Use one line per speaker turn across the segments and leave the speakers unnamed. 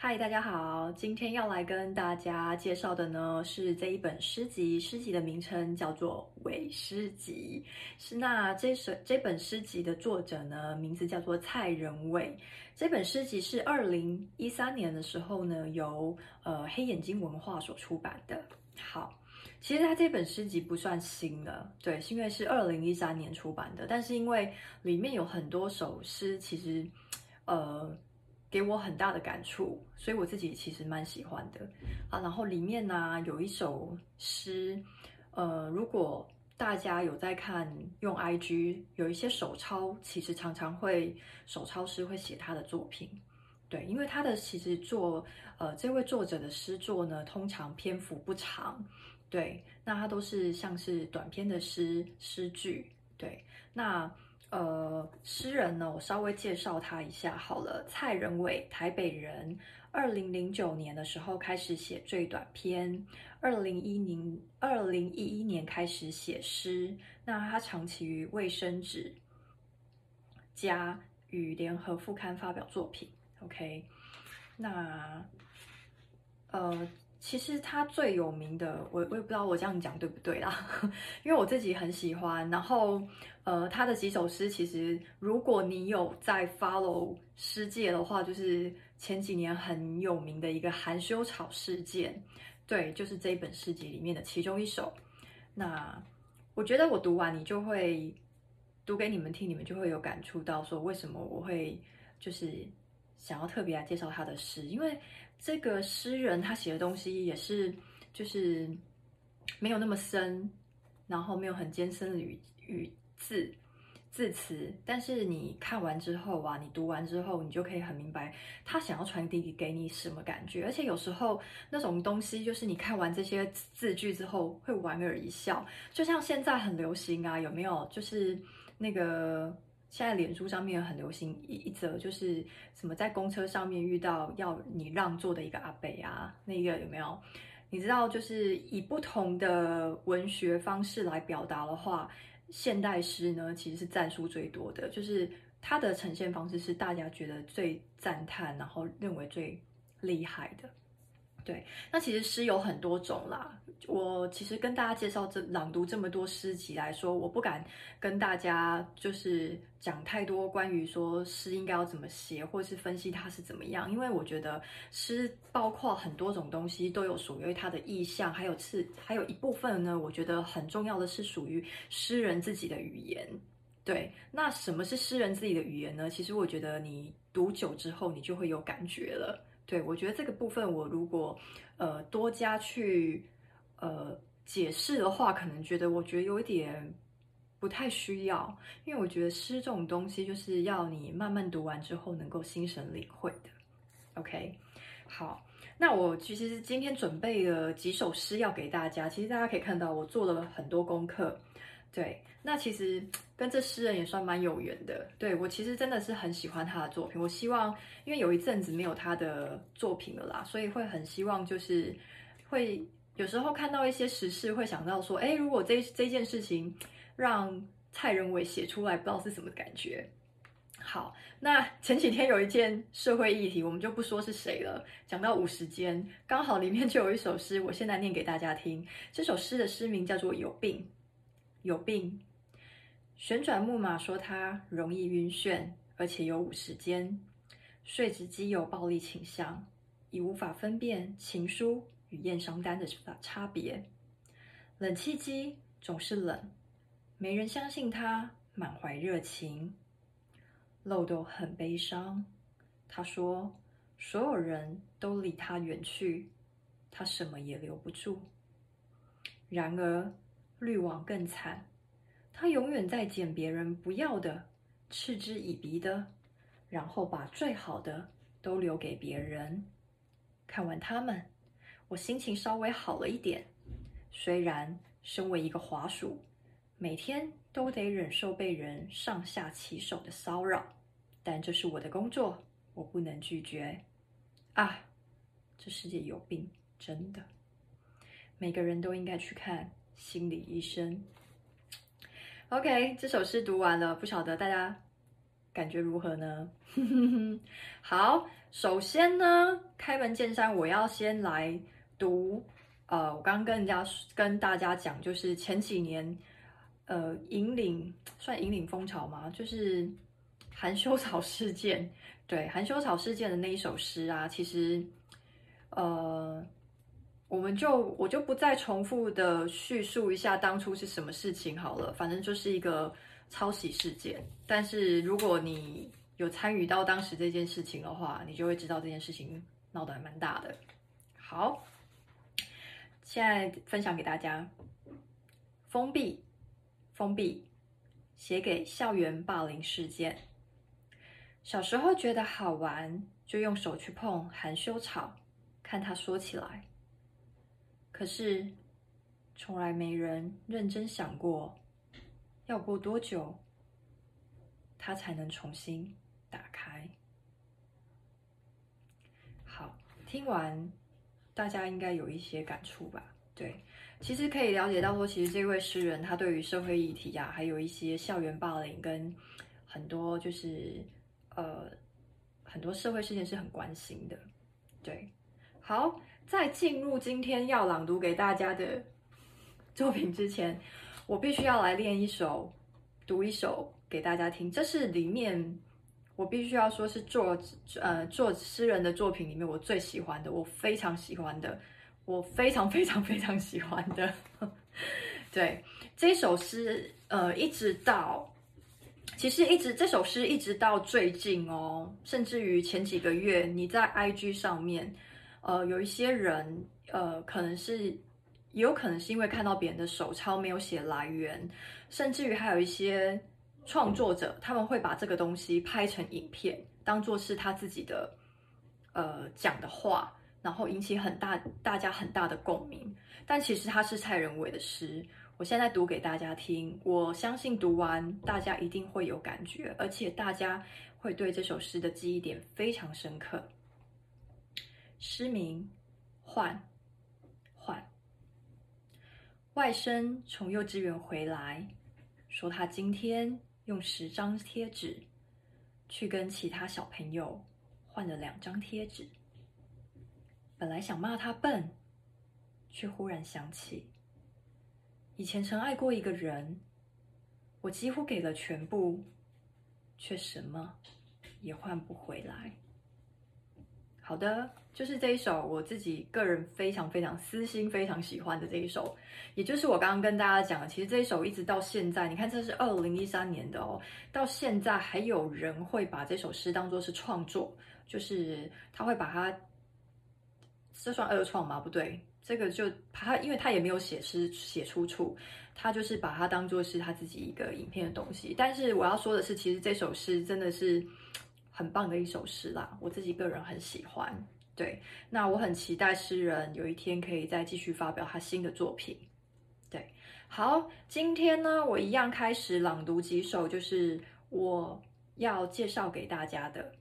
嗨，大家好，今天要来跟大家介绍的呢是这一本诗集，诗集的名称叫做《伪诗集》。是那这首这本诗集的作者呢，名字叫做蔡仁伟。这本诗集是二零一三年的时候呢，由呃黑眼睛文化所出版的。好，其实他这本诗集不算新了，对，是因为是二零一三年出版的，但是因为里面有很多首诗，其实呃。给我很大的感触，所以我自己其实蛮喜欢的啊。然后里面呢、有一首诗，呃，如果大家有在看用 IG 有一些手抄，其实常常会手抄诗会写他的作品，对，因为他的其实作呃这位作者的诗作呢，通常篇幅不长，对，那他都是像是短篇的诗诗句，对，那。呃，诗人呢，我稍微介绍他一下好了。蔡仁伟，台北人，二零零九年的时候开始写最短篇，二零一零二零一一年开始写诗。那他长期于卫生纸家与联合副刊发表作品。OK，那呃。其实他最有名的，我我也不知道我这样讲对不对啦，因为我自己很喜欢。然后，呃，他的几首诗，其实如果你有在 follow 诗界的话，就是前几年很有名的一个含羞草事件，对，就是这一本诗集里面的其中一首。那我觉得我读完，你就会读给你们听，你们就会有感触到说，为什么我会就是想要特别来介绍他的诗，因为。这个诗人他写的东西也是，就是没有那么深，然后没有很艰深的语语字字词，但是你看完之后啊，你读完之后，你就可以很明白他想要传递给你什么感觉。而且有时候那种东西，就是你看完这些字句之后，会莞尔一笑，就像现在很流行啊，有没有？就是那个。现在脸书上面很流行一一则，就是什么在公车上面遇到要你让座的一个阿伯啊，那个有没有？你知道，就是以不同的文学方式来表达的话，现代诗呢其实是赞数最多的，就是它的呈现方式是大家觉得最赞叹，然后认为最厉害的。对，那其实诗有很多种啦。我其实跟大家介绍这朗读这么多诗集来说，我不敢跟大家就是讲太多关于说诗应该要怎么写，或是分析它是怎么样，因为我觉得诗包括很多种东西，都有属于它的意象，还有是还有一部分呢，我觉得很重要的是属于诗人自己的语言。对，那什么是诗人自己的语言呢？其实我觉得你读久之后，你就会有感觉了。对，我觉得这个部分，我如果呃多加去呃解释的话，可能觉得我觉得有一点不太需要，因为我觉得诗这种东西就是要你慢慢读完之后能够心神领会的。OK，好，那我其实今天准备了几首诗要给大家，其实大家可以看到我做了很多功课。对，那其实 跟这诗人也算蛮有缘的。对，我其实真的是很喜欢他的作品。我希望，因为有一阵子没有他的作品了啦，所以会很希望，就是会有时候看到一些时事，会想到说，哎，如果这这件事情让蔡仁伟写出来，不知道是什么感觉。好，那前几天有一件社会议题，我们就不说是谁了。讲到五十间，刚好里面就有一首诗，我现在念给大家听。这首诗的诗名叫做《有病》。有病，旋转木马说他容易晕眩，而且有五十肩，税职机有暴力倾向，已无法分辨情书与验伤单的差差别。冷气机总是冷，没人相信他满怀热情。漏斗很悲伤，他说所有人都离他远去，他什么也留不住。然而。滤网更惨，他永远在捡别人不要的、嗤之以鼻的，然后把最好的都留给别人。看完他们，我心情稍微好了一点。虽然身为一个滑鼠，每天都得忍受被人上下其手的骚扰，但这是我的工作，我不能拒绝。啊，这世界有病，真的，每个人都应该去看。心理医生。OK，这首诗读完了，不晓得大家感觉如何呢？好，首先呢，开门见山，我要先来读。呃，我刚刚跟人家跟大家讲，就是前几年，呃，引领算引领风潮吗？就是含羞草事件，对，含羞草事件的那一首诗啊，其实，呃，我们就我就不再重复的叙述一下当初是什么事情好了，反正就是一个抄袭事件。但是如果你有参与到当时这件事情的话，你就会知道这件事情闹得还蛮大的。好。现在分享给大家，封闭，封闭，写给校园霸凌事件。小时候觉得好玩，就用手去碰含羞草，看它说起来。可是，从来没人认真想过，要过多久，它才能重新打开。好，听完。大家应该有一些感触吧？对，其实可以了解到说，其实这位诗人他对于社会议题啊，还有一些校园霸凌跟很多就是呃很多社会事件是很关心的。对，好，在进入今天要朗读给大家的作品之前，我必须要来练一首，读一首给大家听。这是里面。我必须要说是作呃作诗人的作品里面我最喜欢的，我非常喜欢的，我非常非常非常喜欢的。对，这首诗，呃，一直到其实一直这首诗一直到最近哦，甚至于前几个月，你在 IG 上面，呃，有一些人，呃，可能是也有可能是因为看到别人的手抄没有写来源，甚至于还有一些。创作者他们会把这个东西拍成影片，当做是他自己的呃讲的话，然后引起很大大家很大的共鸣。但其实它是蔡仁伟的诗，我现在读给大家听，我相信读完大家一定会有感觉，而且大家会对这首诗的记忆点非常深刻。诗名换换，外甥从幼稚园回来，说他今天。用十张贴纸去跟其他小朋友换了两张贴纸。本来想骂他笨，却忽然想起以前曾爱过一个人，我几乎给了全部，却什么也换不回来。好的。就是这一首我自己个人非常非常私心非常喜欢的这一首，也就是我刚刚跟大家讲的，其实这一首一直到现在，你看这是二零一三年的哦，到现在还有人会把这首诗当作是创作，就是他会把它，这算二创吗？不对，这个就他，因为他也没有写诗写出处，他就是把它当做是他自己一个影片的东西。但是我要说的是，其实这首诗真的是很棒的一首诗啦，我自己个人很喜欢。对，那我很期待诗人有一天可以再继续发表他新的作品。对，好，今天呢，我一样开始朗读几首，就是我要介绍给大家的。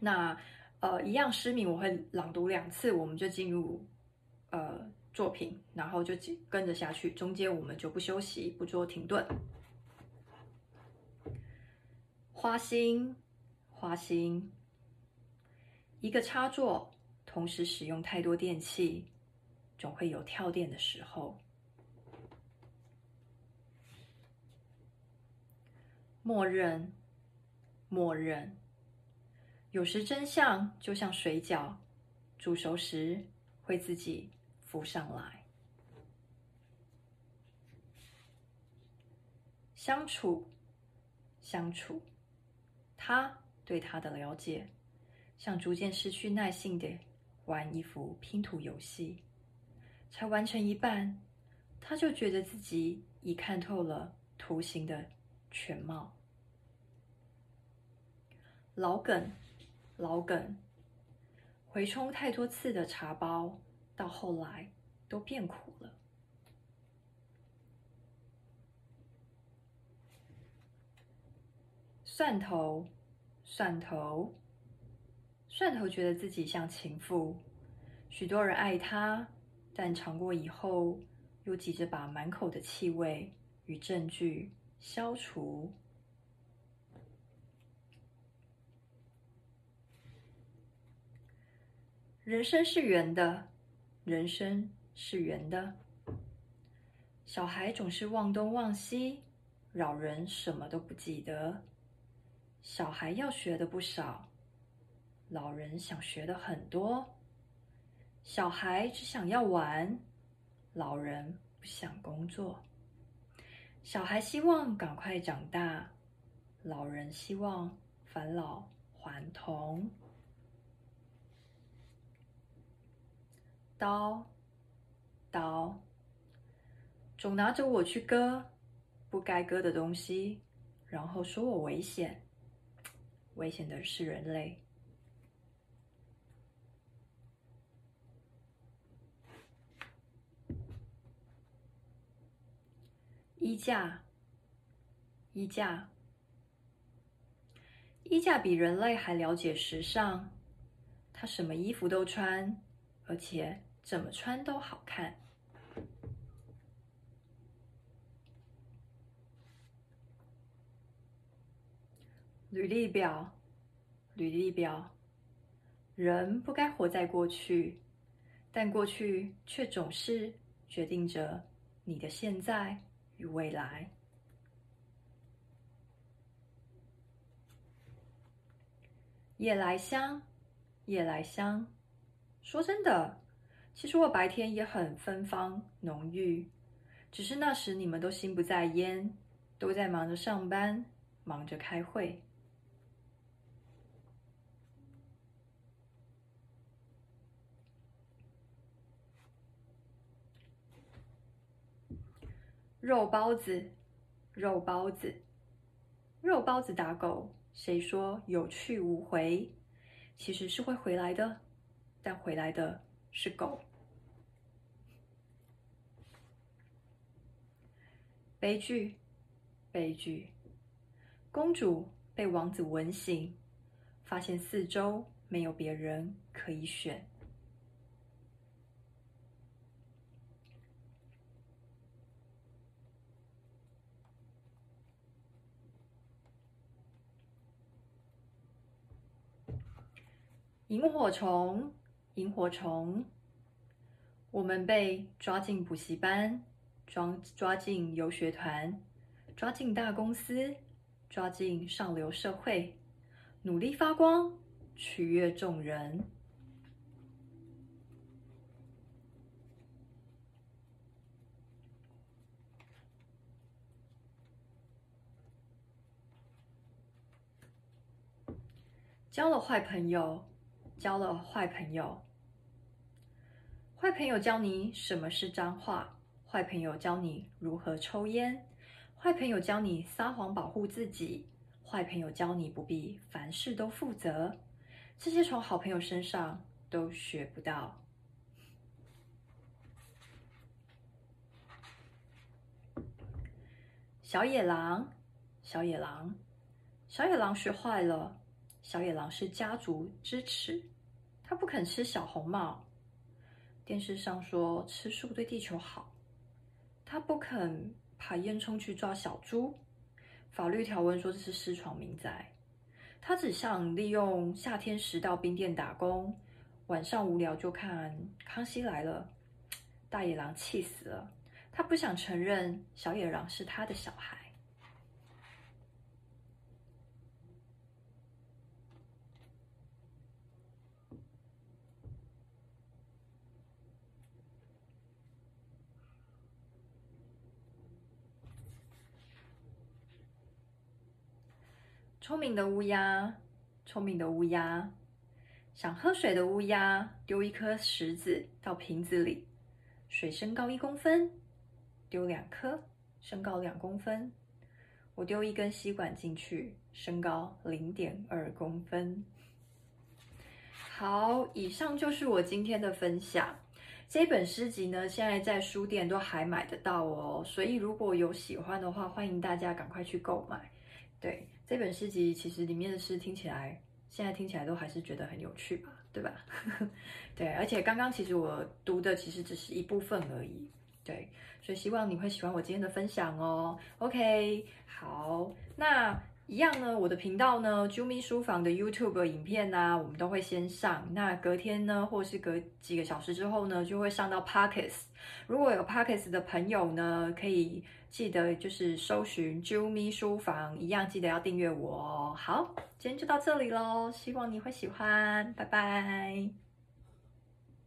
那呃，一样诗名我会朗读两次，我们就进入呃作品，然后就跟着下去，中间我们就不休息，不做停顿。花心，花心。一个插座同时使用太多电器，总会有跳电的时候。默认，默认。有时真相就像水饺，煮熟时会自己浮上来。相处，相处。他对他的了解。像逐渐失去耐性的玩一幅拼图游戏，才完成一半，他就觉得自己已看透了图形的全貌。老梗，老梗，回冲太多次的茶包，到后来都变苦了。蒜头，蒜头。蒜头觉得自己像情妇。许多人爱她但尝过以后又急着把满口的气味与证据消除。人生是圆的人生是圆的。小孩总是忘东忘西老人什么都不记得。小孩要学的不少老人想学的很多。小孩只想要玩，老人不想工作。小孩希望赶快长大，老人希望返老还童。刀，刀，总拿着我去割不该割的东西，然后说我危险。危险的是人类。衣架，衣架，衣架比人类还了解时尚，它什么衣服都穿，而且怎么穿都好看。履历表，履历表，人不该活在过去，但过去却总是决定着你的现在。与未来，夜来香，夜来香。说真的，其实我白天也很芬芳浓郁，只是那时你们都心不在焉，都在忙着上班，忙着开会。肉包子，肉包子，肉包子打狗，谁说有去无回？其实是会回来的，但回来的是狗。悲剧，悲剧，公主被王子吻醒，发现四周没有别人可以选。萤火虫，萤火虫，我们被抓进补习班，抓抓进游学团，抓进大公司，抓进上流社会，努力发光，取悦众人。交了坏朋友。交了坏朋友，坏朋友教你什么是脏话，坏朋友教你如何抽烟，坏朋友教你撒谎保护自己，坏朋友教你不必凡事都负责，这些从好朋友身上都学不到。小野狼，小野狼，小野狼学坏了。小野狼是家族之耻，他不肯吃小红帽。电视上说吃素对地球好，他不肯爬烟囱去抓小猪。法律条文说这是私闯民宅，他只想利用夏天时到冰店打工，晚上无聊就看《康熙来了》。大野狼气死了，他不想承认小野狼是他的小孩。聪明的乌鸦，聪明的乌鸦，想喝水的乌鸦丢一颗石子到瓶子里，水升高一公分；丢两颗，升高两公分。我丢一根吸管进去，升高零点二公分。好，以上就是我今天的分享。这本诗集呢，现在在书店都还买得到哦，所以如果有喜欢的话，欢迎大家赶快去购买。对。这本诗集其实里面的诗听起来，现在听起来都还是觉得很有趣吧，对吧？对，而且刚刚其实我读的其实只是一部分而已，对，所以希望你会喜欢我今天的分享哦。OK，好，那一样呢，我的频道呢，Jumi 书房的 YouTube 影片啊，我们都会先上。那隔天呢，或是隔几个小时之后呢，就会上到 Podcast。如果有 Podcast 的朋友呢，可以记得就是搜寻 Jumi 书房，一样记得要订阅我哦。好，今天就到这里喽，希望你会喜欢，拜拜。